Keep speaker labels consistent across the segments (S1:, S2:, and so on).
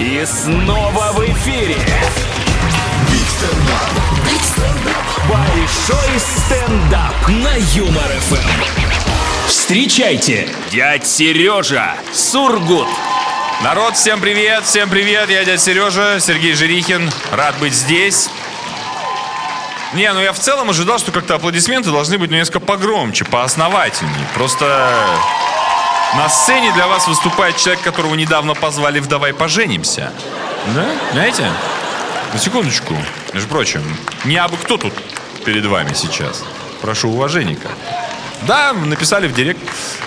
S1: И снова в эфире. Большой стендап на Юмор ФМ. Встречайте, дядь Сережа Сургут.
S2: Народ, всем привет, всем привет, я дядя Сережа, Сергей Жирихин, рад быть здесь. Не, ну я в целом ожидал, что как-то аплодисменты должны быть ну, несколько погромче, поосновательнее. Просто на сцене для вас выступает человек, которого недавно позвали в «Давай поженимся». Да? Знаете? На секундочку. Между прочим, не абы кто тут перед вами сейчас. Прошу уважения. Да, написали в директ.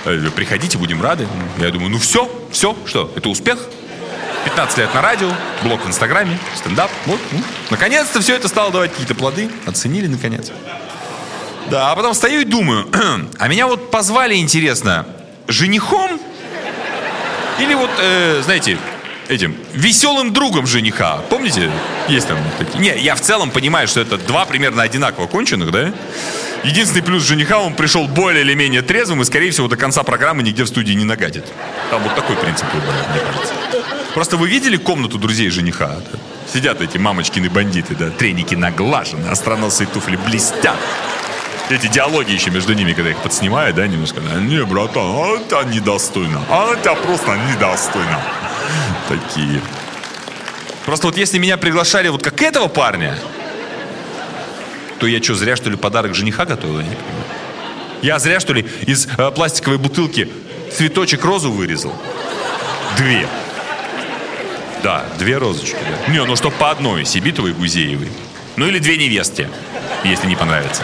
S2: э, Приходите, будем рады. Я думаю, ну все, все, что, это успех? 15 лет на радио, блог в Инстаграме, стендап. Вот, м. наконец-то все это стало давать какие-то плоды. Оценили, наконец. Да, а потом стою и думаю, а меня вот позвали, интересно, женихом? Или вот, э, знаете, этим, веселым другом жениха. Помните? Есть там такие. Не, я в целом понимаю, что это два примерно одинаково конченых, да? Единственный плюс жениха, он пришел более или менее трезвым и, скорее всего, до конца программы нигде в студии не нагадит. Там вот такой принцип выбора, мне кажется. Просто вы видели комнату друзей жениха? Сидят эти мамочкины бандиты, да, треники наглажены, остроносые туфли блестят. Эти диалоги еще между ними, когда их подснимают, да, немножко. да, Не, братан, а это недостойно. А это просто недостойно. Такие. Просто вот если меня приглашали вот как этого парня, то я что, зря что ли подарок жениха готовил? Я не. Я зря что ли из э, пластиковой бутылки цветочек розу вырезал? Две. Да, две розочки. Да. Не, ну что по одной, Сибитовой и Гузеевой. Ну или две невесте, если не понравится.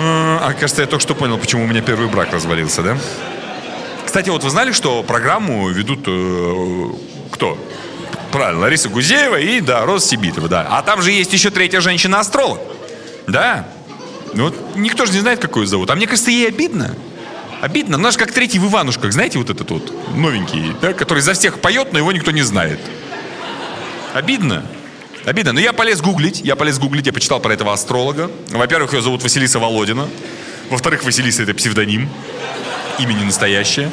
S2: А, кажется, я только что понял, почему у меня первый брак развалился, да? Кстати, вот вы знали, что программу ведут э, кто? Правильно, Лариса Гузеева и, да, Роза Сибитова, да. А там же есть еще третья женщина-астролог. Да. Ну Вот никто же не знает, какую зовут. А мне кажется, ей обидно. Обидно. Она же как третий в Иванушках, знаете, вот этот вот новенький, да, который за всех поет, но его никто не знает. Обидно. Обидно. Но я полез гуглить, я полез гуглить, я почитал про этого астролога. Во-первых, ее зовут Василиса Володина. Во-вторых, Василиса это псевдоним. Имя не настоящее.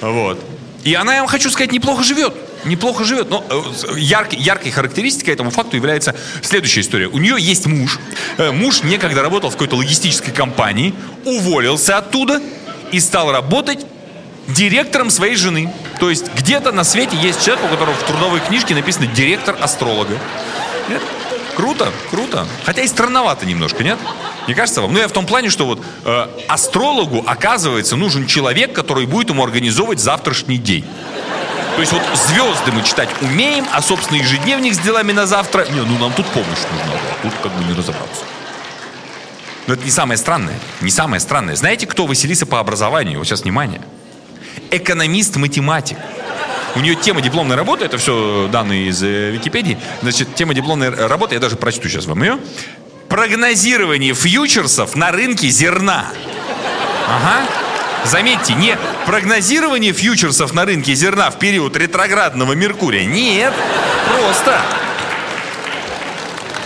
S2: Вот. И она, я вам хочу сказать, неплохо живет. Неплохо живет. Но э, яркой, яркой характеристикой этому факту является следующая история. У нее есть муж. Э, Муж некогда работал в какой-то логистической компании, уволился оттуда и стал работать директором своей жены. То есть где-то на свете есть человек, у которого в трудовой книжке написано директор астролога. Нет? Круто, круто. Хотя и странновато немножко, нет? Не кажется вам? Ну, я в том плане, что вот э, астрологу, оказывается, нужен человек, который будет ему организовывать завтрашний день. То есть вот звезды мы читать умеем, а, собственно, ежедневник с делами на завтра... Не, ну нам тут помощь нужна была. Тут как бы не разобраться. Но это не самое странное. Не самое странное. Знаете, кто Василиса по образованию? Вот сейчас внимание. Экономист-математик. У нее тема дипломной работы, это все данные из э, Википедии. Значит, тема дипломной работы, я даже прочту сейчас вам ее. Прогнозирование фьючерсов на рынке зерна. Ага. Заметьте, не прогнозирование фьючерсов на рынке зерна в период ретроградного Меркурия. Нет, просто.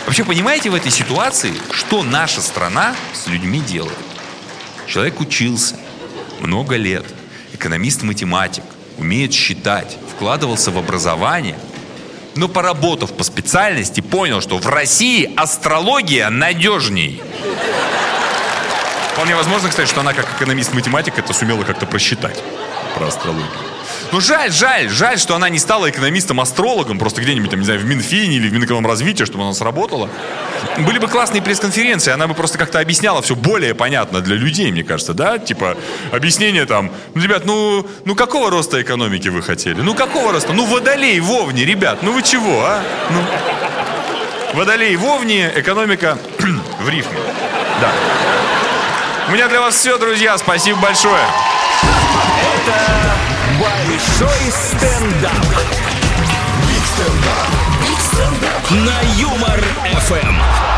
S2: Вообще, понимаете в этой ситуации, что наша страна с людьми делает? Человек учился много лет, экономист-математик, умеет считать, вкладывался в образование, но поработав по специальности, понял, что в России астрология надежней. Вполне возможно, кстати, что она как экономист-математик это сумела как-то просчитать про астрологию. Ну жаль, жаль, жаль, что она не стала экономистом-астрологом, просто где-нибудь, там, не знаю, в Минфине или в Минэкономразвитии, чтобы она сработала. Были бы классные пресс-конференции, она бы просто как-то объясняла все более понятно для людей, мне кажется, да? Типа, объяснение там, ну, ребят, ну, ну какого роста экономики вы хотели? Ну какого роста? Ну водолей в Овне, ребят, ну вы чего, а? Ну, водолей в Овне, экономика в рифме. Да. У меня для вас все, друзья. Спасибо большое.
S1: Большой стендап. На Юмор ФМ.